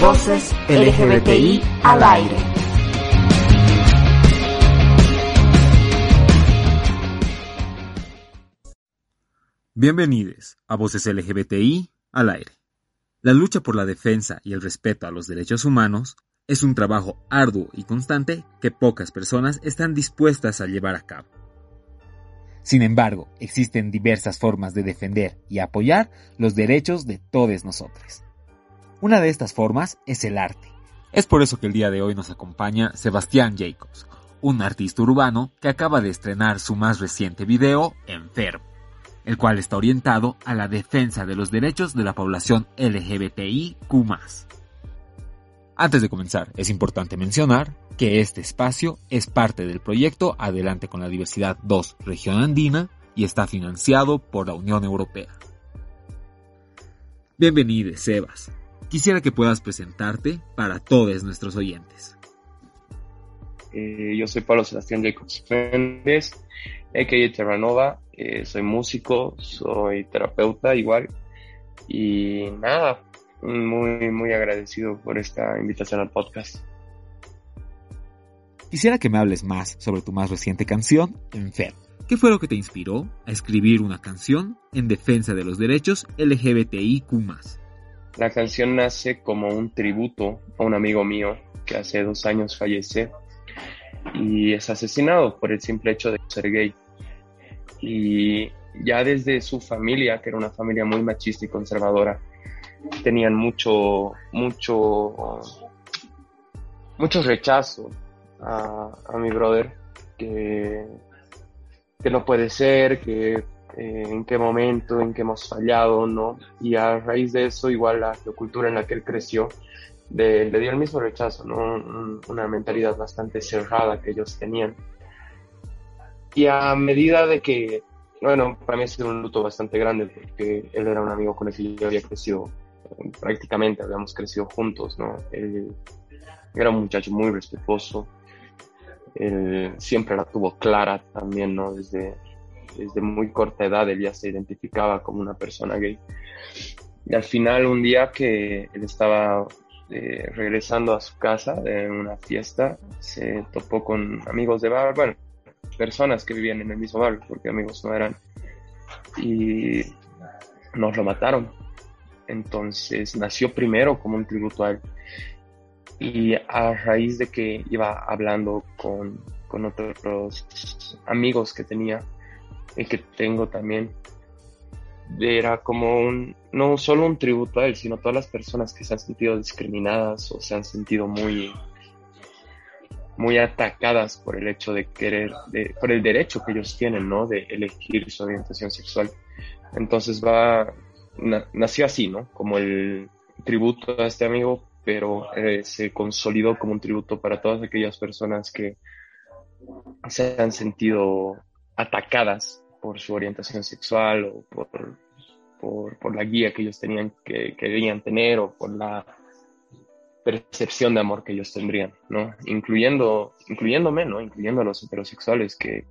Voces LGBTI al aire. Bienvenidos a Voces LGBTI al aire. La lucha por la defensa y el respeto a los derechos humanos es un trabajo arduo y constante que pocas personas están dispuestas a llevar a cabo. Sin embargo, existen diversas formas de defender y apoyar los derechos de todos nosotros. Una de estas formas es el arte. Es por eso que el día de hoy nos acompaña Sebastián Jacobs, un artista urbano que acaba de estrenar su más reciente video, Enfermo, el cual está orientado a la defensa de los derechos de la población LGBTIQ. Antes de comenzar, es importante mencionar que este espacio es parte del proyecto Adelante con la Diversidad 2 Región Andina y está financiado por la Unión Europea. Bienvenido, Sebas quisiera que puedas presentarte para todos nuestros oyentes. Eh, yo soy Pablo Sebastián Jacobs Méndez, a.k.a. Terranova, eh, soy músico, soy terapeuta igual, y nada, muy, muy agradecido por esta invitación al podcast. Quisiera que me hables más sobre tu más reciente canción, Enfermo. ¿Qué fue lo que te inspiró a escribir una canción en defensa de los derechos LGBTIQ? La canción nace como un tributo a un amigo mío que hace dos años fallece y es asesinado por el simple hecho de ser gay. Y ya desde su familia, que era una familia muy machista y conservadora, tenían mucho, mucho, mucho rechazo a, a mi brother, que, que no puede ser, que eh, en qué momento, en qué hemos fallado, ¿no? Y a raíz de eso, igual la cultura en la que él creció, le dio el mismo rechazo, ¿no? Una mentalidad bastante cerrada que ellos tenían. Y a medida de que, bueno, para mí ha sido un luto bastante grande porque él era un amigo con el que yo había crecido, prácticamente habíamos crecido juntos, ¿no? Él era un muchacho muy respetuoso, él siempre la tuvo clara también, ¿no? Desde, desde muy corta edad él ya se identificaba como una persona gay. Y al final un día que él estaba eh, regresando a su casa de una fiesta, se topó con amigos de bar, bueno, personas que vivían en el mismo bar, porque amigos no eran, y nos lo mataron. Entonces nació primero como un tributo a él. Y a raíz de que iba hablando con, con otros amigos que tenía, el que tengo también, era como un, no solo un tributo a él, sino a todas las personas que se han sentido discriminadas o se han sentido muy, muy atacadas por el hecho de querer, por el derecho que ellos tienen, ¿no? De elegir su orientación sexual. Entonces va, nació así, ¿no? Como el tributo a este amigo, pero eh, se consolidó como un tributo para todas aquellas personas que se han sentido atacadas por su orientación sexual o por, por, la guía que ellos tenían que querían tener o por la percepción de amor que ellos tendrían, ¿no? Incluyendo, incluyéndome, ¿no? Incluyendo a los heterosexuales que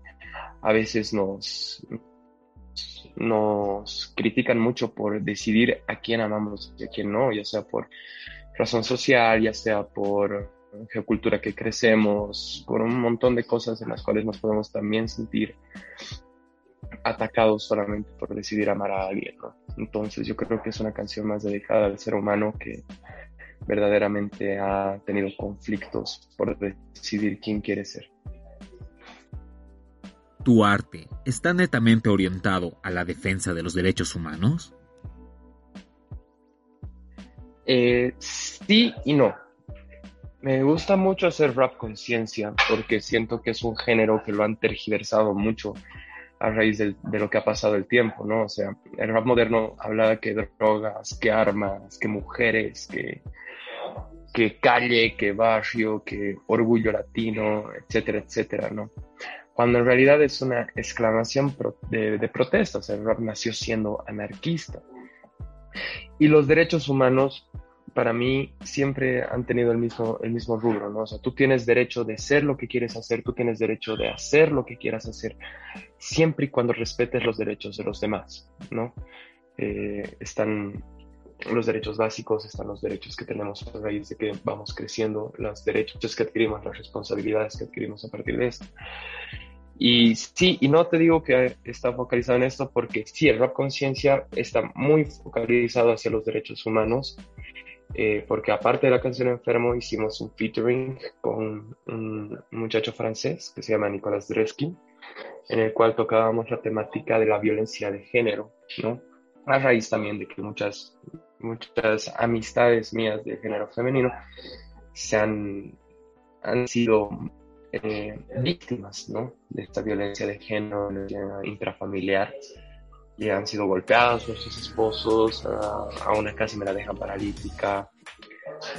a veces nos, nos critican mucho por decidir a quién amamos y a quién no, ya sea por razón social, ya sea por geocultura que crecemos, por un montón de cosas en las cuales nos podemos también sentir atacados solamente por decidir amar a alguien, ¿no? Entonces yo creo que es una canción más dedicada al ser humano que verdaderamente ha tenido conflictos por decidir quién quiere ser. ¿Tu arte está netamente orientado a la defensa de los derechos humanos? Eh, sí y no. Me gusta mucho hacer rap conciencia porque siento que es un género que lo han tergiversado mucho a raíz de, lo que ha pasado el tiempo, ¿no? O sea, el rap moderno habla que drogas, que armas, que mujeres, que, calle, que barrio, que orgullo latino, etcétera, etcétera, ¿no? Cuando en realidad es una exclamación de, de protesta, o sea, el rap nació siendo anarquista. Y los derechos humanos para mí siempre han tenido el mismo, el mismo rubro, ¿no? O sea, tú tienes derecho de ser lo que quieres hacer, tú tienes derecho de hacer lo que quieras hacer, siempre y cuando respetes los derechos de los demás, ¿no? Eh, están los derechos básicos, están los derechos que tenemos a raíz de que vamos creciendo, los derechos que adquirimos, las responsabilidades que adquirimos a partir de esto. Y sí, y no te digo que está focalizado en esto porque sí, el rap conciencia está muy focalizado hacia los derechos humanos, eh, porque aparte de la canción Enfermo hicimos un featuring con un, muchacho francés que se llama Nicolas Dreskin, en el cual tocábamos la temática de la violencia de género, ¿no? A raíz también de que muchas, muchas amistades mías de género femenino se han, han sido eh, víctimas ¿no? de esta violencia de género intrafamiliar y han sido golpeados por sus esposos, a, una casi me la dejan paralítica,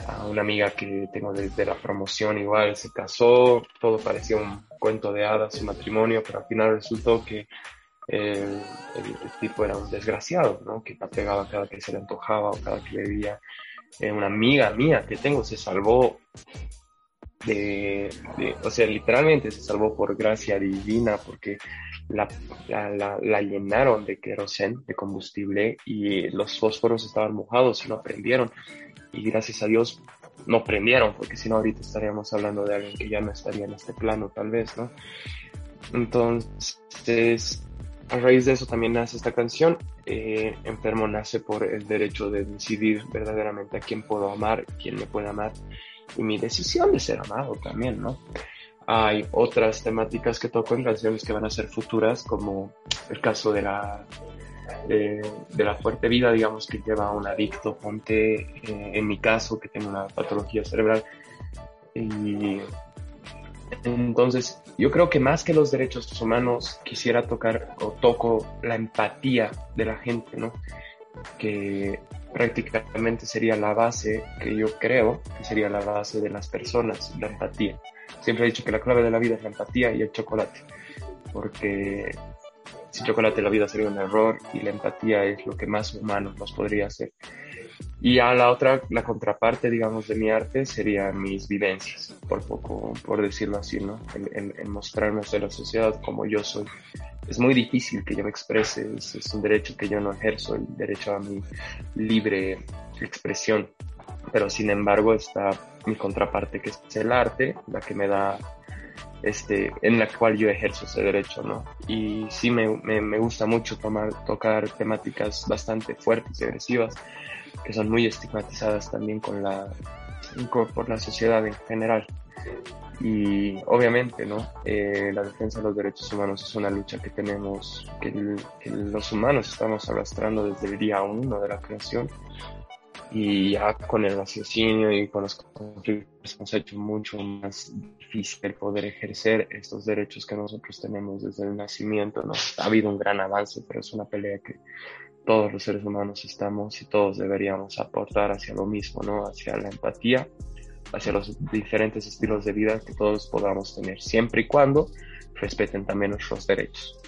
a una amiga que tengo desde la promoción igual se casó, todo parecía un cuento de hadas su matrimonio, pero al final resultó que eh, el, tipo era un desgraciado, ¿no? que pegaba cada que se le antojaba o cada que le veía. Eh, una amiga mía que tengo se salvó de, o sea, literalmente se salvó por gracia divina porque la, la, la, llenaron de querosén, de combustible, y los fósforos estaban mojados y no prendieron. Y gracias a Dios no prendieron, porque si no ahorita estaríamos hablando de alguien que ya no estaría en este plano, tal vez, ¿no? Entonces, a raíz de eso también nace esta canción. Eh, Enfermo nace por el derecho de decidir verdaderamente a quién puedo amar, quién me puede amar y mi decisión de ser amado también, ¿no? Hay otras temáticas que toco en canciones que van a ser futuras, como el caso de la, de, la fuerte vida, digamos, que lleva un adicto, ponte, eh, en mi caso, que tiene una patología cerebral. Y entonces, yo creo que más que los derechos humanos, quisiera tocar o toco la empatía de la gente, ¿no? Que prácticamente sería la base que yo creo que sería la base de las personas, la empatía. Siempre he dicho que la clave de la vida es la empatía y el chocolate, porque sin chocolate la vida sería un error y la empatía es lo que más humano nos podría hacer. Y a la otra, la contraparte, digamos, de mi arte serían mis vivencias, por poco, por decirlo así, ¿no? En, en, mostrarnos de la sociedad como yo soy. Es muy difícil que yo me exprese, es, un derecho que yo no ejerzo, el derecho a mi libre expresión. Pero sin embargo está mi contraparte, que es el arte, la que me da este, en la cual yo ejerzo ese derecho, ¿no? Y sí me, me, me gusta mucho tomar, tocar temáticas bastante fuertes y agresivas, que son muy estigmatizadas también con la, por la sociedad en general. Y obviamente, ¿no? Eh, la defensa de los derechos humanos es una lucha que tenemos, que, los humanos estamos arrastrando desde el día uno de la creación. Y ya con el raciocinio y con los conflictos hemos hecho mucho más difícil poder ejercer estos derechos que nosotros tenemos desde el nacimiento, ¿no? Ha habido un gran avance, pero es una pelea que todos los seres humanos estamos y todos deberíamos aportar hacia lo mismo, ¿no? Hacia la empatía, hacia los diferentes estilos de vida que todos podamos tener, siempre y cuando respeten también nuestros derechos.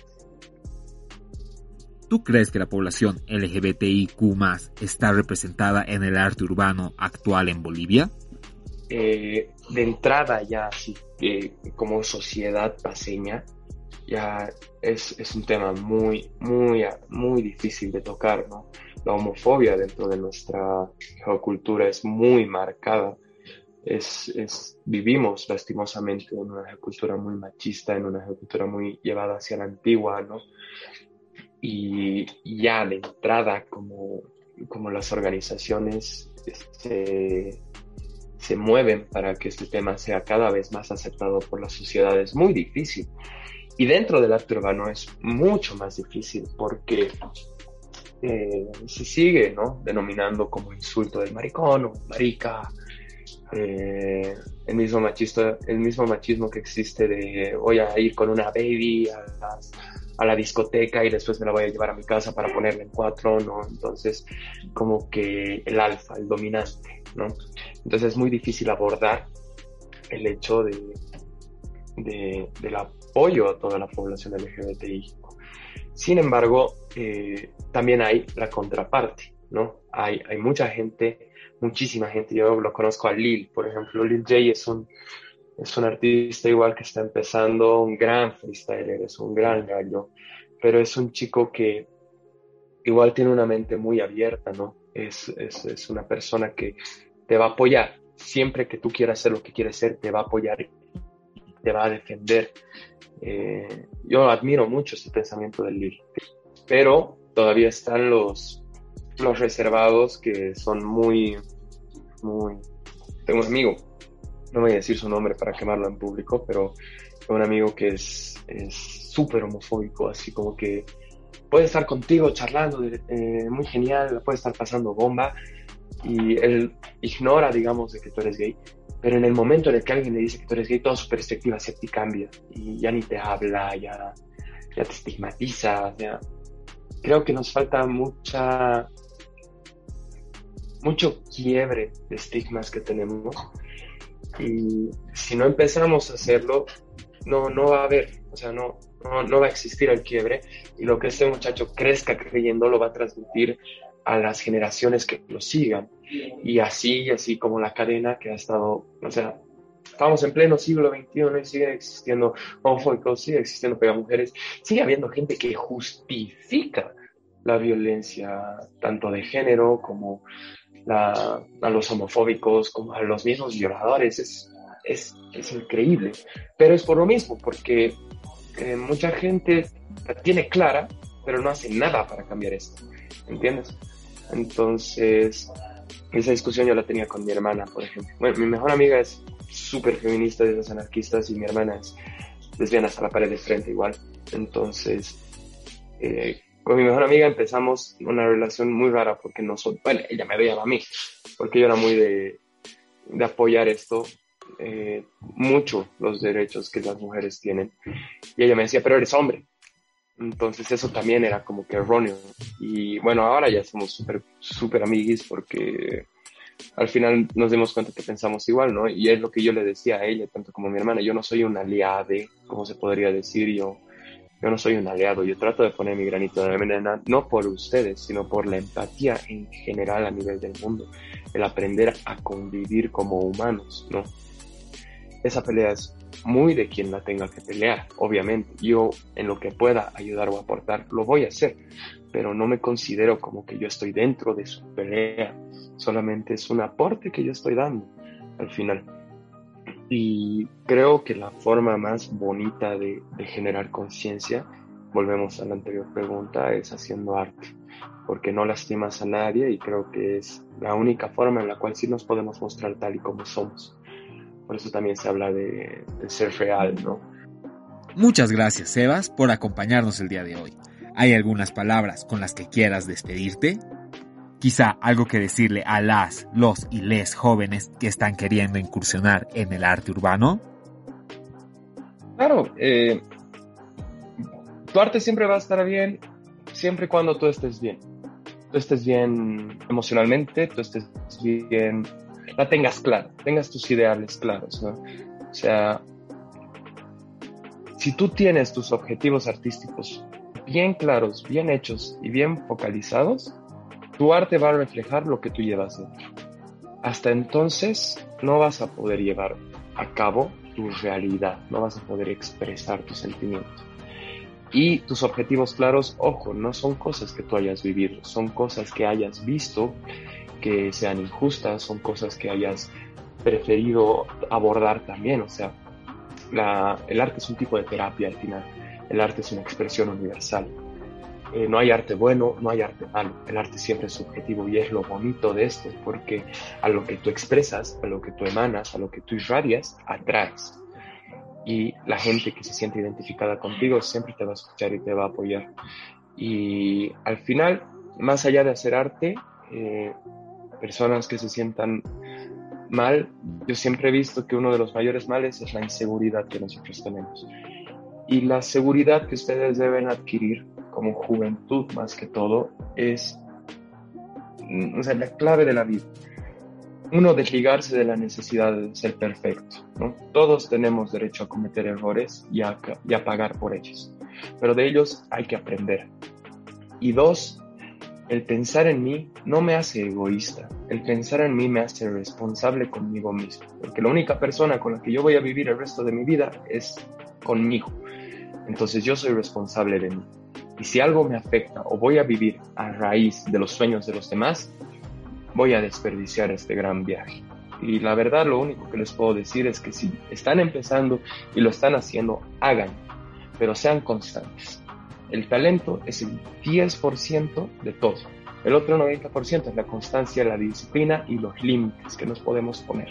¿Tú crees que la población LGBTIQ está representada en el arte urbano actual en Bolivia? Eh, de entrada ya, así como sociedad paseña, ya es, es, un tema muy, muy, muy difícil de tocar, ¿no? La homofobia dentro de nuestra geocultura es muy marcada. Es, es, vivimos lastimosamente en una geocultura muy machista, en una geocultura muy llevada hacia la antigua, ¿no? Y, ya de entrada, como, como las organizaciones se, se mueven para que este tema sea cada vez más aceptado por la sociedad, es muy difícil. Y dentro del arte urbano es mucho más difícil porque eh, se sigue ¿no? denominando como insulto del maricón o marica. Eh, el, mismo machista, el mismo machismo que existe de voy a ir con una baby a, la discoteca y después me la voy a llevar a mi casa para ponerla en cuatro, ¿no? Entonces, como que el alfa, el dominante, ¿no? Entonces es muy difícil abordar el hecho de, de, de la apoyo a toda la población LGBTI. Sin embargo, eh, también hay la contraparte, ¿no? Hay, hay mucha gente, muchísima gente, yo lo conozco a Lil, por ejemplo, Lil J es un, es un artista igual que está empezando, un gran freestyler, es un gran gallo, pero es un chico que igual tiene una mente muy abierta, ¿no? es, es, es, una persona que te va a apoyar. Siempre que tú quieras ser lo que quieres ser, te va a apoyar te va a defender. Eh, yo admiro mucho ese pensamiento del Lil. Pero todavía están los, los reservados que son muy, muy... Tengo un amigo, no voy a decir su nombre para quemarlo en público, pero un amigo que es súper homofóbico, así como que puede estar contigo charlando, eh, muy genial, puede estar pasando bomba y él ignora, digamos, de que tú eres gay, pero en el momento en el que alguien le dice que tú eres gay, toda su perspectiva hacia ti cambia y ya ni te habla, ya, ya te estigmatiza, ya. Creo que nos falta mucha, mucho quiebre de estigmas que tenemos y si no empezamos a hacerlo, no, no va a haber, o sea, no, no, va a existir el quiebre y lo que este muchacho crezca creyendo lo va a transmitir a las generaciones que lo sigan. Y así, así como la cadena que ha estado, o sea, estamos en pleno siglo XXI y sigue existiendo homofóbicos, sigue existiendo pegamujeres, sigue habiendo gente que justifica la violencia tanto de género como la, a los homofóbicos, como a los mismos violadores. Es, es, es increíble. Pero es por lo mismo, porque eh, mucha gente la tiene clara, pero no hace nada para cambiar esto, ¿entiendes? Entonces, esa discusión yo la tenía con mi hermana, por ejemplo. Bueno, mi mejor amiga es súper feminista de los anarquistas y mi hermana es lesbiana hasta la pared de frente igual. Entonces, eh, con mi mejor amiga empezamos una relación muy rara porque no soy, bueno, ella me veía a mí, porque yo era muy de, de apoyar esto eh, mucho los derechos que las mujeres tienen. Y ella me decía, pero eres hombre. Entonces eso también era como que erróneo. Y bueno, ahora ya somos súper, súper amiguis porque al final nos dimos cuenta que pensamos igual, ¿no? Y es lo que yo le decía a ella, tanto como a mi hermana. Yo no soy un aliade, como se podría decir. Yo, yo no soy un aliado. Yo trato de poner mi granito de arena, no por ustedes, sino por la empatía en general a nivel del mundo. El aprender a convivir como humanos, ¿no? esa pelea es muy de quien la tenga que pelear, obviamente. Yo en lo que pueda ayudar o aportar, lo voy a hacer, pero no me considero como que yo estoy dentro de su pelea, solamente es un aporte que yo estoy dando al final. Y creo que la forma más bonita de, de generar conciencia, volvemos a la anterior pregunta, es haciendo arte, porque no lastimas a nadie y creo que es la única forma en la cual sí nos podemos mostrar tal y como somos. Por eso también se habla de, ser real, ¿no? Muchas gracias, Sebas, por acompañarnos el día de hoy. ¿Hay algunas palabras con las que quieras despedirte? Quizá algo que decirle a las, los y les jóvenes que están queriendo incursionar en el arte urbano. Claro, eh, tu arte siempre va a estar bien siempre y cuando tú estés bien. Tú estés bien emocionalmente, tú estés bien la tengas clara, tengas tus ideales claros. O sea, si tú tienes tus objetivos artísticos bien claros, bien hechos y bien focalizados, tu arte va a reflejar lo que tú llevas dentro. Hasta entonces no vas a poder llevar a cabo tu realidad, no vas a poder expresar tus sentimientos. Y tus objetivos claros, ojo, no son cosas que tú hayas vivido, son cosas que hayas visto que sean injustas, son cosas que hayas preferido abordar también. O sea, el arte es un tipo de terapia al final. El arte es una expresión universal. Eh, no hay arte bueno, no hay arte malo. El arte siempre es subjetivo y es lo bonito de esto, porque a lo que tú expresas, a lo que tú emanas, a lo que tú irradias, atraes. Y la gente que se siente identificada contigo siempre te va a escuchar y te va a apoyar. Y al final, más allá de hacer arte, eh, personas que se sientan mal, yo siempre he visto que uno de los mayores males es la inseguridad que nosotros tenemos. Y la seguridad que ustedes deben adquirir como juventud más que todo es o sea, la clave de la vida. Uno, desligarse de la necesidad de ser perfecto. ¿no? Todos tenemos derecho a cometer errores y a, y a pagar por ellos, pero de ellos hay que aprender. Y dos, el pensar en mí no me hace egoísta, el pensar en mí me hace responsable conmigo mismo, porque la única persona con la que yo voy a vivir el resto de mi vida es conmigo. Entonces yo soy responsable de mí. Y si algo me afecta o voy a vivir a raíz de los sueños de los demás, voy a desperdiciar este gran viaje. Y la verdad lo único que les puedo decir es que si están empezando y lo están haciendo, hagan, pero sean constantes. El talento es el 10% de todo. El otro 90% es la constancia, la disciplina y los límites que nos podemos poner.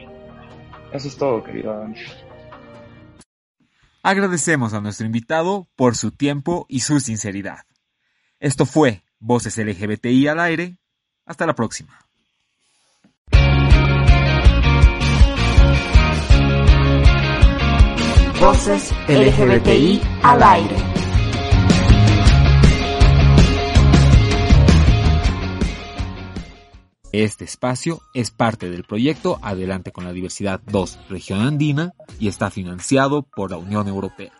Eso es todo, querido Dani. Agradecemos a nuestro invitado por su tiempo y su sinceridad. Esto fue Voces LGBTI al aire. Hasta la próxima. Voces LGBTI al aire. Este espacio es parte del proyecto Adelante con la Diversidad 2 Región Andina y está financiado por la Unión Europea.